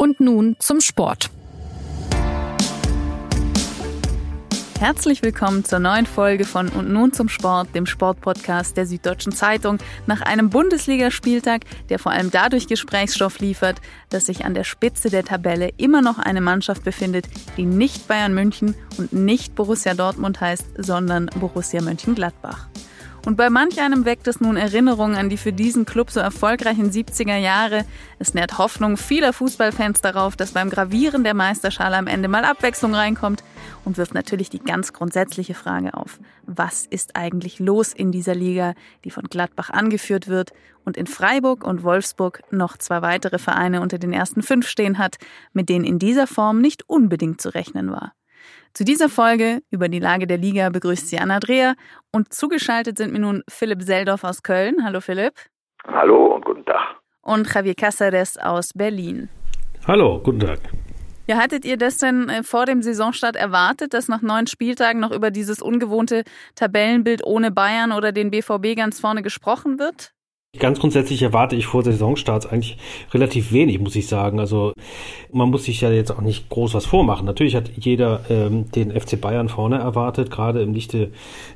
Und nun zum Sport. Herzlich willkommen zur neuen Folge von Und nun zum Sport, dem Sportpodcast der Süddeutschen Zeitung, nach einem Bundesligaspieltag, der vor allem dadurch Gesprächsstoff liefert, dass sich an der Spitze der Tabelle immer noch eine Mannschaft befindet, die nicht Bayern München und nicht Borussia Dortmund heißt, sondern Borussia Mönchengladbach. Und bei manch einem weckt es nun Erinnerungen an die für diesen Club so erfolgreichen 70er Jahre. Es nährt Hoffnung vieler Fußballfans darauf, dass beim Gravieren der Meisterschale am Ende mal Abwechslung reinkommt und wirft natürlich die ganz grundsätzliche Frage auf. Was ist eigentlich los in dieser Liga, die von Gladbach angeführt wird und in Freiburg und Wolfsburg noch zwei weitere Vereine unter den ersten fünf stehen hat, mit denen in dieser Form nicht unbedingt zu rechnen war? Zu dieser Folge über die Lage der Liga begrüßt sie Anna Dreher und zugeschaltet sind mir nun Philipp Seldorf aus Köln. Hallo Philipp. Hallo und guten Tag. Und Javier Caceres aus Berlin. Hallo, guten Tag. Ja, hattet ihr das denn äh, vor dem Saisonstart erwartet, dass nach neun Spieltagen noch über dieses ungewohnte Tabellenbild ohne Bayern oder den BVB ganz vorne gesprochen wird? Ganz grundsätzlich erwarte ich vor Saisonstarts eigentlich relativ wenig, muss ich sagen. Also man muss sich ja jetzt auch nicht groß was vormachen. Natürlich hat jeder ähm, den FC Bayern vorne erwartet, gerade im Lichte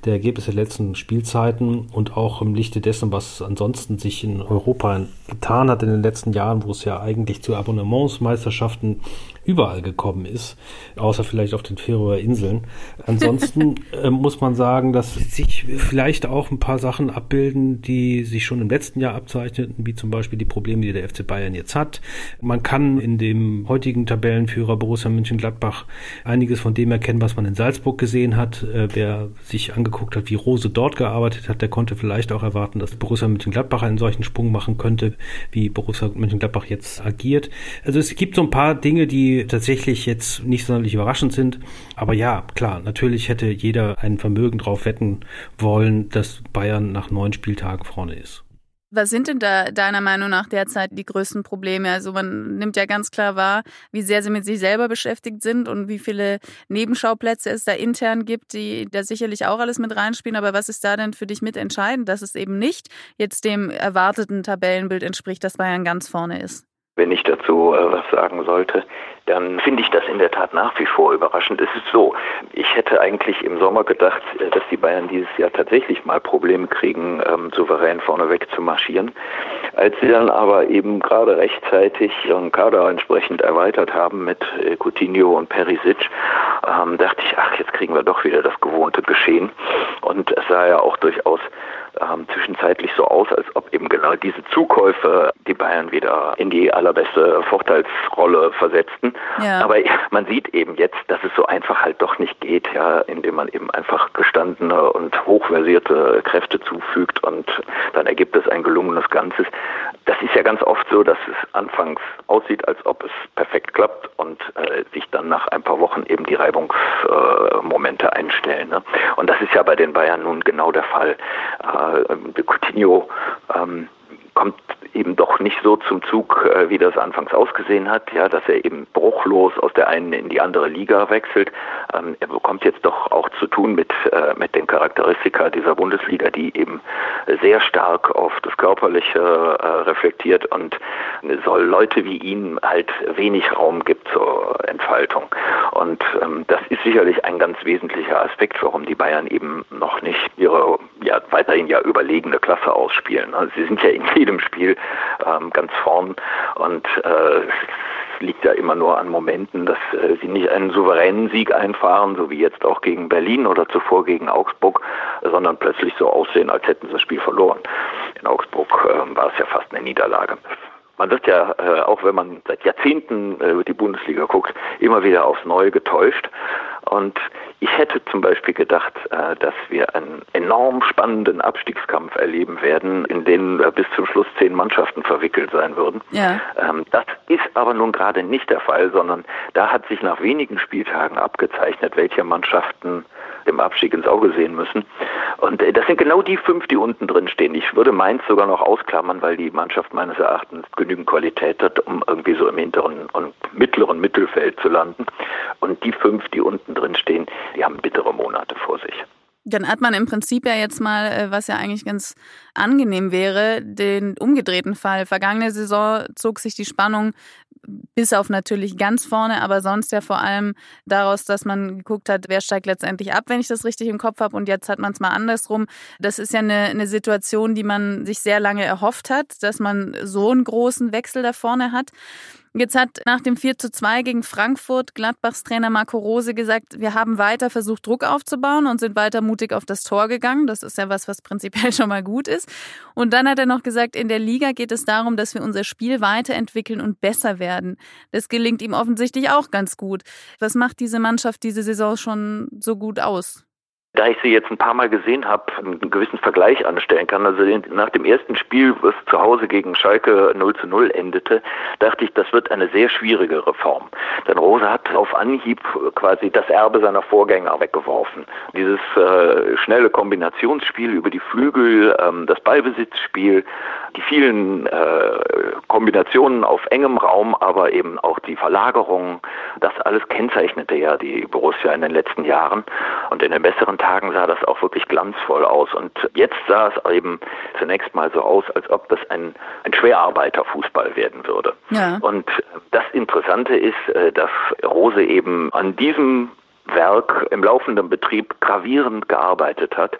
der Ergebnisse der letzten Spielzeiten und auch im Lichte dessen, was ansonsten sich in Europa getan hat in den letzten Jahren, wo es ja eigentlich zu Abonnementsmeisterschaften überall gekommen ist, außer vielleicht auf den Färöer Inseln. Ansonsten äh, muss man sagen, dass sich vielleicht auch ein paar Sachen abbilden, die sich schon im letzten Jahr abzeichneten, wie zum Beispiel die Probleme, die der FC Bayern jetzt hat. Man kann in dem heutigen Tabellenführer Borussia Mönchengladbach einiges von dem erkennen, was man in Salzburg gesehen hat. Äh, wer sich angeguckt hat, wie Rose dort gearbeitet hat, der konnte vielleicht auch erwarten, dass Borussia Mönchengladbach einen solchen Sprung machen könnte, wie Borussia Mönchengladbach jetzt agiert. Also es gibt so ein paar Dinge, die tatsächlich jetzt nicht sonderlich überraschend sind. Aber ja, klar, natürlich hätte jeder ein Vermögen drauf wetten wollen, dass Bayern nach neun Spieltagen vorne ist. Was sind denn da deiner Meinung nach derzeit die größten Probleme? Also man nimmt ja ganz klar wahr, wie sehr sie mit sich selber beschäftigt sind und wie viele Nebenschauplätze es da intern gibt, die da sicherlich auch alles mit reinspielen. Aber was ist da denn für dich mitentscheidend, dass es eben nicht jetzt dem erwarteten Tabellenbild entspricht, dass Bayern ganz vorne ist? Wenn ich dazu äh, was sagen sollte, dann finde ich das in der Tat nach wie vor überraschend. Es ist so, ich hätte eigentlich im Sommer gedacht, äh, dass die Bayern dieses Jahr tatsächlich mal Probleme kriegen, ähm, souverän vorneweg zu marschieren. Als sie dann aber eben gerade rechtzeitig ihren Kader entsprechend erweitert haben mit äh, Coutinho und Perisic, ähm, dachte ich, ach, jetzt kriegen wir doch wieder das gewohnte Geschehen. Und es sah ja auch durchaus ähm, zwischenzeitlich so aus, als ob eben genau diese Zukäufe die Bayern wieder in die allerbeste Vorteilsrolle versetzten. Ja. Aber man sieht eben jetzt, dass es so einfach halt doch nicht geht, ja, indem man eben einfach gestandene und hochversierte Kräfte zufügt und dann ergibt es ein gelungenes Ganzes. Das ist ja ganz oft so, dass es anfangs aussieht, als ob es perfekt klappt und äh, sich dann nach ein paar Wochen eben die Reibungsmomente äh, einstellen. Ne? Und das ist ja bei den Bayern nun genau der Fall. Äh, äh, Coutinho ähm, kommt eben doch nicht so zum Zug, äh, wie das anfangs ausgesehen hat, ja, dass er eben bruchlos aus der einen in die andere Liga wechselt. Ähm, er bekommt jetzt doch auch zu tun mit, äh, mit den Charakteristika dieser Bundesliga, die eben sehr stark auf das Körperliche äh, reflektiert und soll Leute wie ihn halt wenig Raum gibt zur Entfaltung. Und ähm, das ist sicherlich ein ganz wesentlicher Aspekt, warum die Bayern eben noch nicht ihre ja weiterhin ja überlegene Klasse ausspielen. Also sie sind ja in jedem Spiel ähm, ganz vorn und äh, liegt ja immer nur an Momenten, dass äh, sie nicht einen souveränen Sieg einfahren, so wie jetzt auch gegen Berlin oder zuvor gegen Augsburg, sondern plötzlich so aussehen, als hätten sie das Spiel verloren. In Augsburg äh, war es ja fast eine Niederlage. Man wird ja, äh, auch wenn man seit Jahrzehnten äh, die Bundesliga guckt, immer wieder aufs Neue getäuscht. Und ich hätte zum Beispiel gedacht, äh, dass wir einen enorm spannenden Abstiegskampf erleben werden, in den bis zum Schluss zehn Mannschaften verwickelt sein würden. Ja. Ähm, das ist aber nun gerade nicht der Fall, sondern da hat sich nach wenigen Spieltagen abgezeichnet, welche Mannschaften dem Abstieg ins Auge sehen müssen. Und äh, das sind genau die fünf, die unten drin stehen. Ich würde Mainz sogar noch ausklammern, weil die Mannschaft meines Erachtens genügend Qualität hat, um irgendwie so im hinteren und mittleren Mittelfeld zu landen. Und die fünf, die unten drin stehen, die haben bittere Monate vor sich. Dann hat man im Prinzip ja jetzt mal, äh, was ja eigentlich ganz angenehm wäre. Den umgedrehten Fall. Vergangene Saison zog sich die Spannung bis auf natürlich ganz vorne, aber sonst ja vor allem daraus, dass man geguckt hat, wer steigt letztendlich ab, wenn ich das richtig im Kopf habe. Und jetzt hat man es mal andersrum. Das ist ja eine, eine Situation, die man sich sehr lange erhofft hat, dass man so einen großen Wechsel da vorne hat. Jetzt hat nach dem 4 zu 2 gegen Frankfurt Gladbachs Trainer Marco Rose gesagt, wir haben weiter versucht, Druck aufzubauen und sind weiter mutig auf das Tor gegangen. Das ist ja was, was prinzipiell schon mal gut ist. Und dann hat er noch gesagt, in der Liga geht es darum, dass wir unser Spiel weiterentwickeln und besser werden. Das gelingt ihm offensichtlich auch ganz gut. Was macht diese Mannschaft diese Saison schon so gut aus? Da ich sie jetzt ein paar Mal gesehen habe, einen gewissen Vergleich anstellen kann. Also nach dem ersten Spiel, was zu Hause gegen Schalke 0 zu 0 endete, dachte ich, das wird eine sehr schwierige Reform. Denn Rose hat auf Anhieb quasi das Erbe seiner Vorgänger weggeworfen. Dieses äh, schnelle Kombinationsspiel über die Flügel, ähm, das Ballbesitzspiel, die vielen äh, Kombinationen auf engem Raum, aber eben auch die Verlagerungen, das alles kennzeichnete ja die Borussia in den letzten Jahren. Und in den besseren Tagen sah das auch wirklich glanzvoll aus. Und jetzt sah es eben zunächst mal so aus, als ob das ein, ein Schwerarbeiterfußball werden würde. Ja. Und das Interessante ist, äh, dass Rose eben an diesem Werk im laufenden Betrieb gravierend gearbeitet hat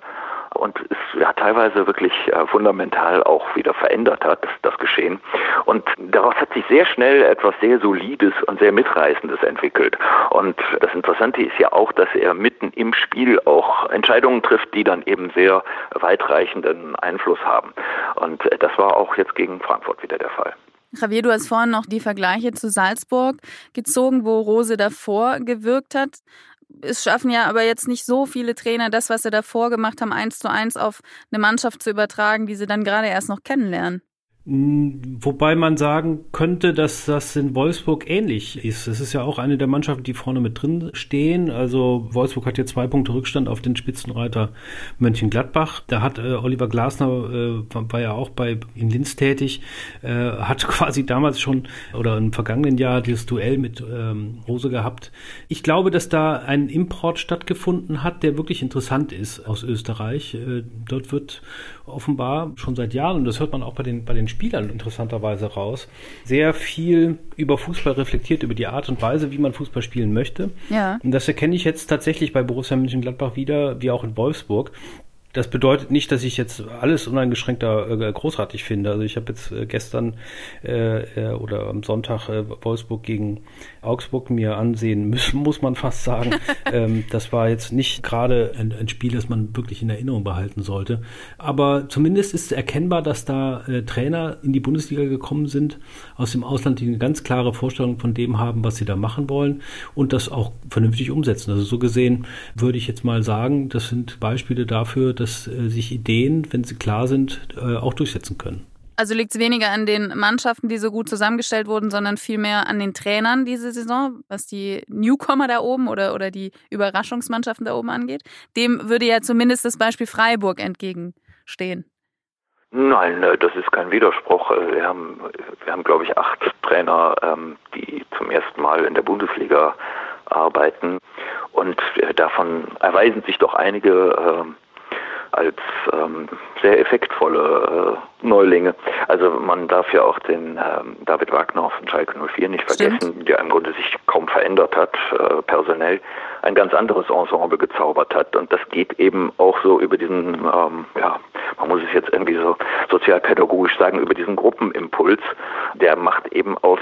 und es ja, teilweise wirklich äh, fundamental auch wieder verändert hat, das Geschehen. Und daraus hat sich sehr schnell etwas sehr Solides und sehr Mitreißendes entwickelt. Und das Interessante ist ja auch, dass er mitten im Spiel auch Entscheidungen trifft, die dann eben sehr weitreichenden Einfluss haben. Und das war auch jetzt gegen Frankfurt wieder der Fall. Javier, du hast vorhin noch die Vergleiche zu Salzburg gezogen, wo Rose davor gewirkt hat es schaffen ja aber jetzt nicht so viele Trainer, das, was sie davor gemacht haben, eins zu eins auf eine Mannschaft zu übertragen, die sie dann gerade erst noch kennenlernen. Wobei man sagen könnte, dass das in Wolfsburg ähnlich ist. Es ist ja auch eine der Mannschaften, die vorne mit drin stehen. Also Wolfsburg hat jetzt zwei Punkte Rückstand auf den Spitzenreiter Mönchengladbach. Da hat äh, Oliver Glasner, äh, war ja auch bei in Linz tätig, äh, hat quasi damals schon oder im vergangenen Jahr dieses Duell mit ähm, Rose gehabt. Ich glaube, dass da ein Import stattgefunden hat, der wirklich interessant ist aus Österreich. Äh, dort wird offenbar schon seit Jahren, und das hört man auch bei den, bei den Spielern interessanterweise raus, sehr viel über Fußball reflektiert, über die Art und Weise, wie man Fußball spielen möchte. Ja. Und das erkenne ich jetzt tatsächlich bei Borussia Mönchengladbach wieder, wie auch in Wolfsburg. Das bedeutet nicht, dass ich jetzt alles uneingeschränkter äh, großartig finde. Also ich habe jetzt äh, gestern äh, äh, oder am Sonntag äh, Wolfsburg gegen Augsburg mir ansehen müssen, muss man fast sagen. ähm, das war jetzt nicht gerade ein, ein, Spiel, das man wirklich in Erinnerung behalten sollte. Aber zumindest ist erkennbar, dass da äh, Trainer in die Bundesliga gekommen sind aus dem Ausland, die eine ganz klare Vorstellung von dem haben, was sie da machen wollen und das auch vernünftig umsetzen. Also so gesehen würde ich jetzt mal sagen, das sind Beispiele dafür, dass äh, sich Ideen, wenn sie klar sind, äh, auch durchsetzen können. Also liegt es weniger an den Mannschaften, die so gut zusammengestellt wurden, sondern vielmehr an den Trainern diese Saison, was die Newcomer da oben oder, oder die Überraschungsmannschaften da oben angeht. Dem würde ja zumindest das Beispiel Freiburg entgegenstehen. Nein, ne, das ist kein Widerspruch. Äh, wir haben, wir haben glaube ich, acht Trainer, ähm, die zum ersten Mal in der Bundesliga arbeiten. Und davon erweisen sich doch einige ähm, als ähm, sehr effektvolle äh, Neulinge. Also man darf ja auch den ähm, David Wagner von Schalke 04 nicht vergessen, Stimmt. der im Grunde sich kaum verändert hat, äh, personell ein ganz anderes Ensemble gezaubert hat. Und das geht eben auch so über diesen, ähm, ja, man muss es jetzt irgendwie so sozialpädagogisch sagen, über diesen Gruppenimpuls. Der macht eben aus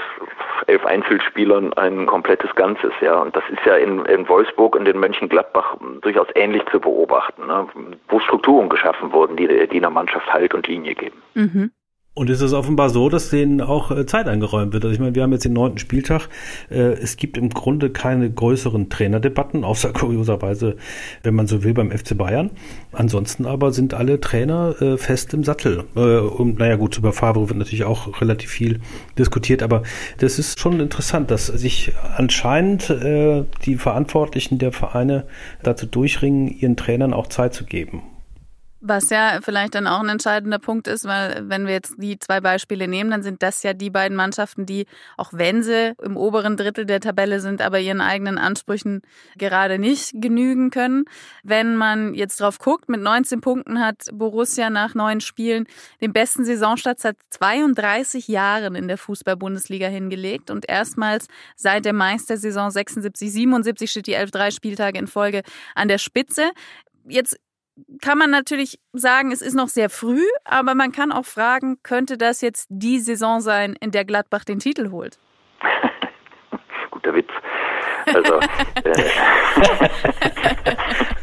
elf Einzelspielern ein komplettes Ganzes, ja. Und das ist ja in, in Wolfsburg und in Mönchengladbach durchaus ähnlich zu beobachten, ne? wo Strukturen geschaffen wurden, die, die einer Mannschaft Halt und Linie geben. Mhm. Und es ist offenbar so, dass denen auch äh, Zeit eingeräumt wird. Also ich meine, wir haben jetzt den neunten Spieltag. Äh, es gibt im Grunde keine größeren Trainerdebatten, außer kurioserweise, wenn man so will, beim FC Bayern. Ansonsten aber sind alle Trainer äh, fest im Sattel. Und naja gut, über Favre wird natürlich auch relativ viel diskutiert, aber das ist schon interessant, dass sich anscheinend die Verantwortlichen der Vereine dazu durchringen, ihren Trainern auch Zeit zu geben. Was ja vielleicht dann auch ein entscheidender Punkt ist, weil wenn wir jetzt die zwei Beispiele nehmen, dann sind das ja die beiden Mannschaften, die, auch wenn sie im oberen Drittel der Tabelle sind, aber ihren eigenen Ansprüchen gerade nicht genügen können. Wenn man jetzt drauf guckt, mit 19 Punkten hat Borussia nach neun Spielen den besten Saisonstart seit 32 Jahren in der Fußball-Bundesliga hingelegt und erstmals seit der Meistersaison 76, 77 steht die 11-3 Spieltage in Folge an der Spitze. Jetzt kann man natürlich sagen, es ist noch sehr früh, aber man kann auch fragen, könnte das jetzt die Saison sein, in der Gladbach den Titel holt? Guter Witz. Also, äh,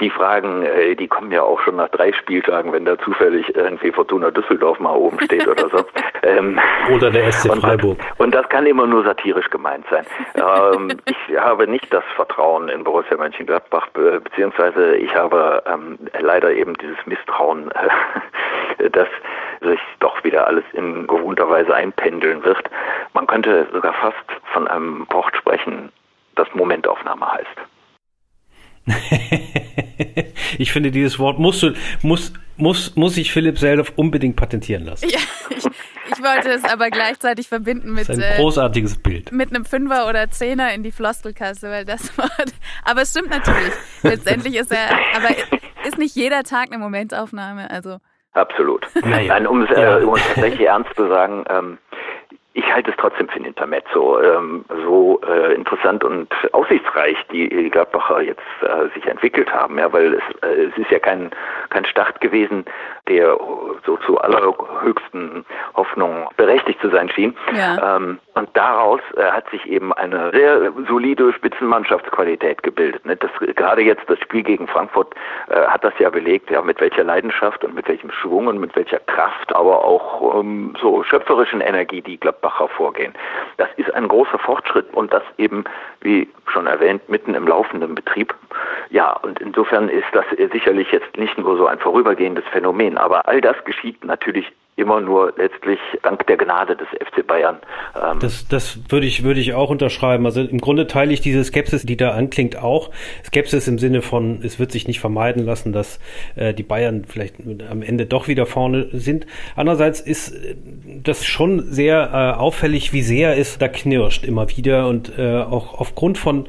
die Fragen, äh, die kommen ja auch schon nach drei Spieltagen, wenn da zufällig irgendwie Fortuna Düsseldorf mal oben steht oder so. Ähm, oder der SC Freiburg. Und, und, das kann immer nur satirisch gemeint sein. ähm, ich habe nicht das Vertrauen in Borussia Mönchengladbach, beziehungsweise ich habe ähm, leider eben dieses Misstrauen, äh, dass sich doch wieder alles in gewohnter Weise einpendeln wird. Man könnte sogar fast von einem Wort sprechen, das Momentaufnahme heißt. ich finde, dieses Wort musst du, muss, muss, muss sich Philipp Seldorf unbedingt patentieren lassen. Ja, ich, ich wollte es aber gleichzeitig verbinden mit. Das ist ein äh, großartiges Bild. Mit einem Fünfer oder Zehner in die Floskelkasse, weil das Wort. Aber es stimmt natürlich. Letztendlich ist er, aber ist nicht jeder Tag eine Momentaufnahme, also. Absolut. Naja. Nein, um es äh, um tatsächlich ernst zu sagen, ähm, ich halte es trotzdem für ein Intermezzo. Ähm, so äh, interessant und aussichtsreich die, die Gladbacher jetzt äh, sich entwickelt haben, ja, weil es, äh, es ist ja kein, kein Start gewesen, der so zu allerhöchsten Hoffnungen berechtigt zu sein schien. Ja. Ähm, und daraus äh, hat sich eben eine sehr solide Spitzenmannschaftsqualität gebildet. Ne? Das, gerade jetzt das Spiel gegen Frankfurt äh, hat das ja belegt, ja, mit welcher Leidenschaft und mit welchem Schwung und mit welcher Kraft, aber auch ähm, so schöpferischen Energie die Gladbacher Gladbach hervorgehen. Das ist ein großer Fortschritt und das eben, wie schon erwähnt, mitten im laufenden Betrieb. Ja, und insofern ist das sicherlich jetzt nicht nur so ein vorübergehendes Phänomen, aber all das geschieht natürlich immer nur letztlich dank der Gnade des FC Bayern. Ähm das, das würde ich, würde ich auch unterschreiben. Also im Grunde teile ich diese Skepsis, die da anklingt, auch. Skepsis im Sinne von, es wird sich nicht vermeiden lassen, dass äh, die Bayern vielleicht am Ende doch wieder vorne sind. Andererseits ist äh, das schon sehr äh, auffällig, wie sehr es da knirscht immer wieder und äh, auch aufgrund von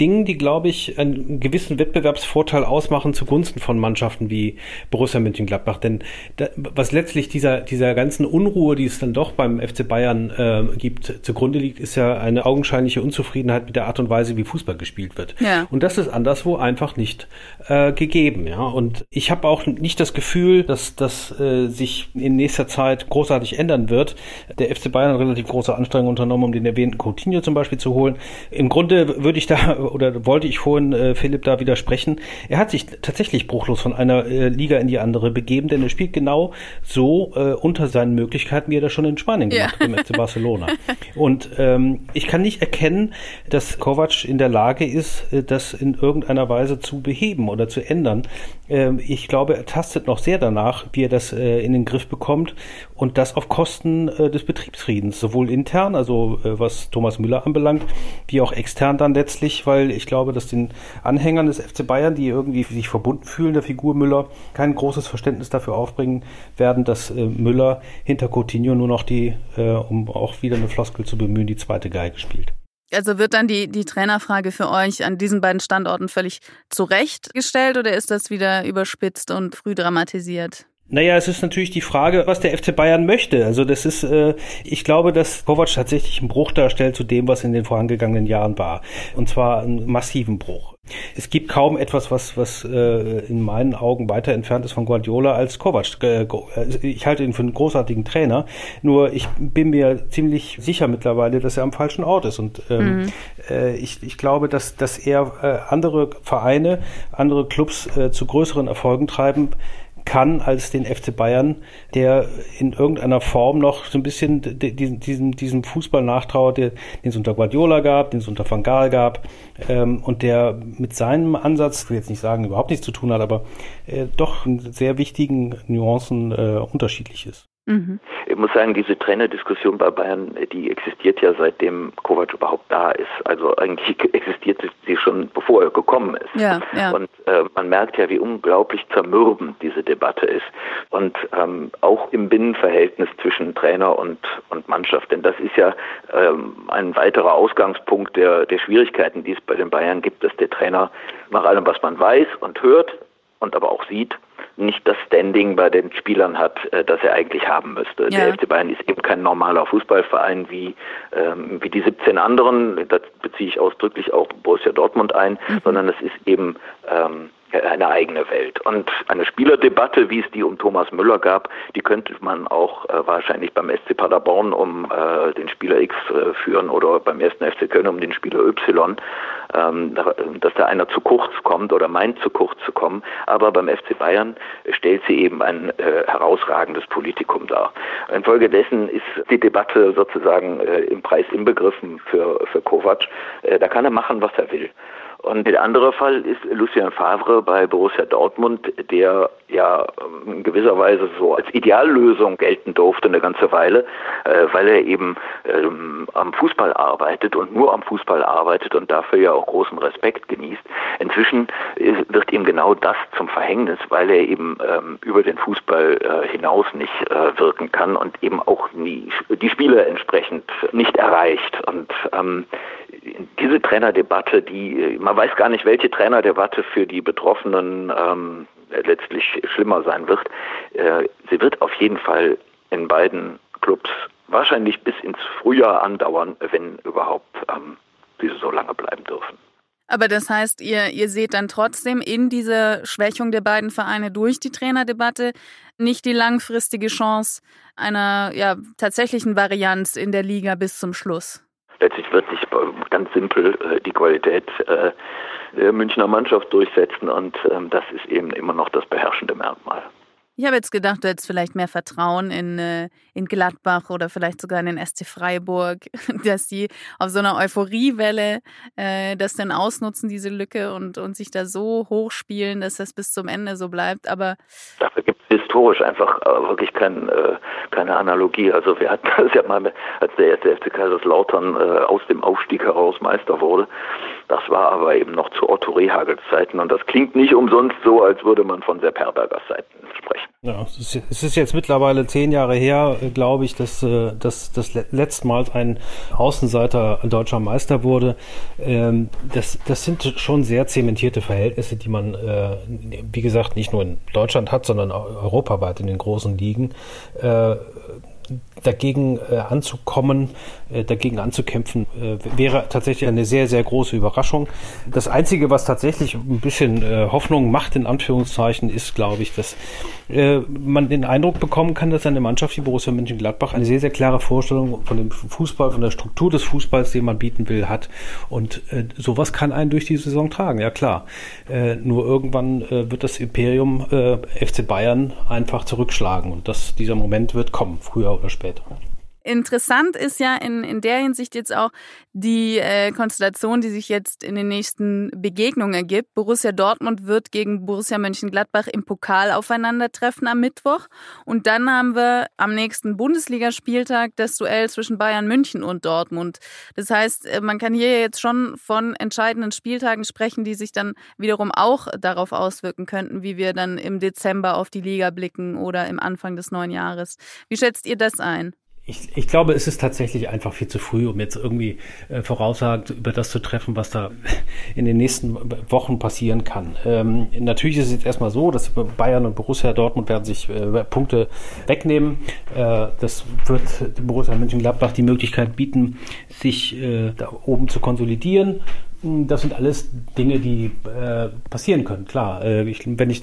Dingen, die, glaube ich, einen gewissen Wettbewerbsvorteil ausmachen zugunsten von Mannschaften wie Borussia Mönchengladbach. Denn da, was letztlich dieser, dieser ganzen Unruhe, die es dann doch beim FC Bayern äh, gibt, zugrunde liegt, ist ja eine augenscheinliche Unzufriedenheit mit der Art und Weise, wie Fußball gespielt wird. Ja. Und das ist anderswo einfach nicht äh, gegeben. Ja? Und ich habe auch nicht das Gefühl, dass das äh, sich in nächster Zeit großartig ändern wird. Der FC Bayern hat relativ große Anstrengungen unternommen, um den erwähnten Coutinho zum Beispiel zu holen. Im Grunde würde ich da oder wollte ich vorhin äh, Philipp da widersprechen. Er hat sich tatsächlich bruchlos von einer äh, Liga in die andere begeben, denn er spielt genau so äh, unter seinen Möglichkeiten, wie er das schon in Spanien gemacht hat, ja. im FC Barcelona. Und ähm, ich kann nicht erkennen, dass Kovac in der Lage ist, äh, das in irgendeiner Weise zu beheben oder zu ändern. Ähm, ich glaube, er tastet noch sehr danach, wie er das äh, in den Griff bekommt und das auf Kosten äh, des Betriebsfriedens, sowohl intern, also äh, was Thomas Müller anbelangt, wie auch extern dann letztlich, weil weil ich glaube, dass den Anhängern des FC Bayern, die irgendwie sich verbunden fühlen, der Figur Müller, kein großes Verständnis dafür aufbringen werden, dass äh, Müller hinter Coutinho nur noch die, äh, um auch wieder eine Floskel zu bemühen, die zweite Geige spielt. Also wird dann die, die Trainerfrage für euch an diesen beiden Standorten völlig zurechtgestellt oder ist das wieder überspitzt und früh dramatisiert? Naja, es ist natürlich die Frage, was der FC Bayern möchte. Also das ist, äh, ich glaube, dass Kovac tatsächlich einen Bruch darstellt zu dem, was in den vorangegangenen Jahren war. Und zwar einen massiven Bruch. Es gibt kaum etwas, was, was äh, in meinen Augen weiter entfernt ist von Guardiola als Kovac. Äh, ich halte ihn für einen großartigen Trainer, nur ich bin mir ziemlich sicher mittlerweile, dass er am falschen Ort ist. Und ähm, mhm. äh, ich, ich glaube, dass, dass er äh, andere Vereine, andere Clubs äh, zu größeren Erfolgen treiben kann als den FC Bayern, der in irgendeiner Form noch so ein bisschen diesen, diesen, diesen Fußball nachtrauert, den es unter Guardiola gab, den es unter Van Gaal gab ähm, und der mit seinem Ansatz, ich will jetzt nicht sagen, überhaupt nichts zu tun hat, aber äh, doch in sehr wichtigen Nuancen äh, unterschiedlich ist. Mhm. Ich muss sagen, diese Trainerdiskussion bei Bayern, die existiert ja seitdem Kovac überhaupt da ist. Also eigentlich existiert sie schon, bevor er gekommen ist. Ja, ja. Und äh, man merkt ja, wie unglaublich zermürbend diese Debatte ist. Und ähm, auch im Binnenverhältnis zwischen Trainer und, und Mannschaft. Denn das ist ja ähm, ein weiterer Ausgangspunkt der, der Schwierigkeiten, die es bei den Bayern gibt, dass der Trainer nach allem, was man weiß und hört und aber auch sieht, nicht das Standing bei den Spielern hat, äh, das er eigentlich haben müsste. Ja. Der FC Bayern ist eben kein normaler Fußballverein wie, ähm, wie die 17 anderen, das beziehe ich ausdrücklich auch Borussia Dortmund ein, mhm. sondern es ist eben ähm, eine eigene Welt. Und eine Spielerdebatte, wie es die um Thomas Müller gab, die könnte man auch äh, wahrscheinlich beim SC Paderborn um äh, den Spieler X äh, führen oder beim ersten FC Köln um den Spieler Y, ähm, dass da einer zu kurz kommt oder meint zu kurz zu kommen. Aber beim FC Bayern stellt sie eben ein äh, herausragendes Politikum dar. Infolgedessen ist die Debatte sozusagen äh, im Preis inbegriffen für, für Kovac. Äh, da kann er machen, was er will. Und der andere Fall ist Lucien Favre bei Borussia Dortmund, der ja ähm, in gewisser Weise so als Ideallösung gelten durfte eine ganze Weile, äh, weil er eben ähm, am Fußball arbeitet und nur am Fußball arbeitet und dafür ja auch großen Respekt genießt. Inzwischen wird ihm genau das zum Verhängnis, weil er eben ähm, über den Fußball äh, hinaus nicht äh, wirken kann und eben auch nie die Spiele entsprechend nicht erreicht. Und ähm, diese Trainerdebatte, die man weiß gar nicht, welche Trainerdebatte für die Betroffenen ähm, letztlich schlimmer sein wird. Äh, sie wird auf jeden Fall in beiden Clubs wahrscheinlich bis ins Frühjahr andauern, wenn überhaupt ähm, diese so lange bleiben dürfen. Aber das heißt, ihr, ihr seht dann trotzdem in dieser Schwächung der beiden Vereine durch die Trainerdebatte nicht die langfristige Chance einer ja, tatsächlichen Varianz in der Liga bis zum Schluss letztlich wird sich ganz simpel äh, die Qualität äh, der Münchner Mannschaft durchsetzen und ähm, das ist eben immer noch das beherrschende Merkmal. Ich habe jetzt gedacht, du hättest vielleicht mehr Vertrauen in, äh, in Gladbach oder vielleicht sogar in den SC Freiburg, dass die auf so einer Euphoriewelle äh, das dann ausnutzen, diese Lücke und, und sich da so hochspielen, dass das bis zum Ende so bleibt. Aber dafür gibt es historisch einfach äh, wirklich kein, äh, keine Analogie. Also wir hatten das ja mal, als der erste FC Kaiserslautern äh, aus dem Aufstieg heraus Meister wurde. Das war aber eben noch zu Otto Rehagels Zeiten und das klingt nicht umsonst so, als würde man von Sepp Herbergers Seiten sprechen. Ja, es ist jetzt mittlerweile zehn Jahre her, glaube ich, dass, äh, dass das letztmals ein Außenseiter deutscher Meister wurde. Ähm, das, das sind schon sehr zementierte Verhältnisse, die man, äh, wie gesagt, nicht nur in Deutschland hat, sondern europaweit in den großen Ligen äh, dagegen äh, anzukommen, äh, dagegen anzukämpfen, äh, wäre tatsächlich eine sehr, sehr große Überraschung. Das Einzige, was tatsächlich ein bisschen äh, Hoffnung macht, in Anführungszeichen, ist, glaube ich, dass äh, man den Eindruck bekommen kann, dass eine Mannschaft wie Borussia Mönchengladbach eine sehr, sehr klare Vorstellung von dem Fußball, von der Struktur des Fußballs, den man bieten will, hat. Und äh, sowas kann einen durch die Saison tragen, ja klar. Nur irgendwann wird das Imperium FC Bayern einfach zurückschlagen und das, dieser Moment wird kommen, früher oder später. Interessant ist ja in, in der Hinsicht jetzt auch die äh, Konstellation, die sich jetzt in den nächsten Begegnungen ergibt. Borussia Dortmund wird gegen Borussia Mönchengladbach im Pokal aufeinandertreffen am Mittwoch. Und dann haben wir am nächsten Bundesligaspieltag das Duell zwischen Bayern München und Dortmund. Das heißt, äh, man kann hier jetzt schon von entscheidenden Spieltagen sprechen, die sich dann wiederum auch darauf auswirken könnten, wie wir dann im Dezember auf die Liga blicken oder im Anfang des neuen Jahres. Wie schätzt ihr das ein? Ich, ich glaube, es ist tatsächlich einfach viel zu früh, um jetzt irgendwie äh, Voraussagen über das zu treffen, was da in den nächsten Wochen passieren kann. Ähm, natürlich ist es jetzt erstmal so, dass Bayern und Borussia Dortmund werden sich äh, Punkte wegnehmen. Äh, das wird Borussia Mönchengladbach die Möglichkeit bieten, sich äh, da oben zu konsolidieren. Das sind alles Dinge, die äh, passieren können. Klar, äh, ich, wenn ich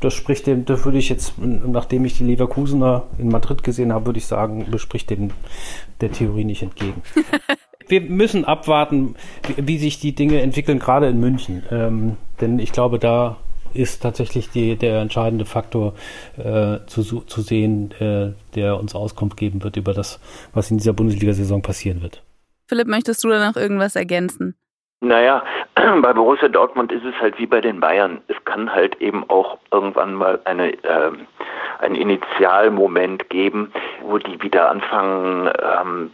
das spricht dem, da würde ich jetzt, nachdem ich die Leverkusener in Madrid gesehen habe, würde ich sagen, bespricht dem der Theorie nicht entgegen. Wir müssen abwarten, wie, wie, sich die Dinge entwickeln, gerade in München. Ähm, denn ich glaube, da ist tatsächlich die, der entscheidende Faktor äh, zu, zu sehen, äh, der uns Auskunft geben wird über das, was in dieser Bundesliga-Saison passieren wird. Philipp, möchtest du da noch irgendwas ergänzen? Naja, bei Borussia Dortmund ist es halt wie bei den Bayern. Es kann halt eben auch irgendwann mal eine, äh, einen Initialmoment geben, wo die wieder anfangen, ähm,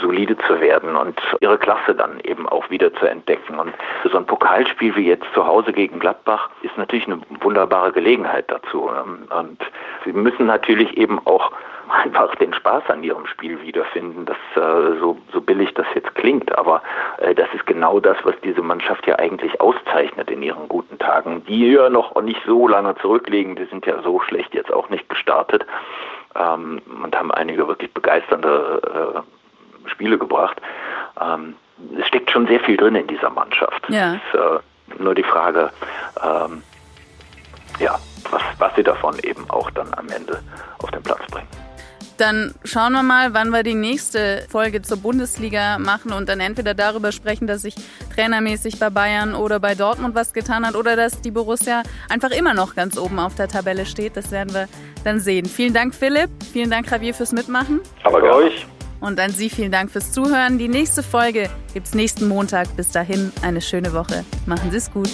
solide zu werden und ihre Klasse dann eben auch wieder zu entdecken. Und so ein Pokalspiel wie jetzt zu Hause gegen Gladbach ist natürlich eine wunderbare Gelegenheit dazu. Und sie müssen natürlich eben auch einfach den Spaß an ihrem Spiel wiederfinden. Das äh, so, so billig das jetzt klingt, aber äh, das ist genau das, was diese Mannschaft ja eigentlich auszeichnet in ihren guten Tagen, die ja noch nicht so lange zurückliegen. Die sind ja so schlecht jetzt auch nicht gestartet ähm, und haben einige wirklich begeisternde äh, Spiele gebracht. Ähm, es steckt schon sehr viel drin in dieser Mannschaft. Ja. Es ist äh, nur die Frage, ähm, ja, was, was sie davon eben auch dann am Ende auf den Platz bringen. Dann schauen wir mal, wann wir die nächste Folge zur Bundesliga machen und dann entweder darüber sprechen, dass sich trainermäßig bei Bayern oder bei Dortmund was getan hat oder dass die Borussia einfach immer noch ganz oben auf der Tabelle steht. Das werden wir dann sehen. Vielen Dank, Philipp. Vielen Dank, Javier, fürs Mitmachen. Aber bei euch. Und an Sie vielen Dank fürs Zuhören. Die nächste Folge gibt es nächsten Montag. Bis dahin eine schöne Woche. Machen Sie es gut.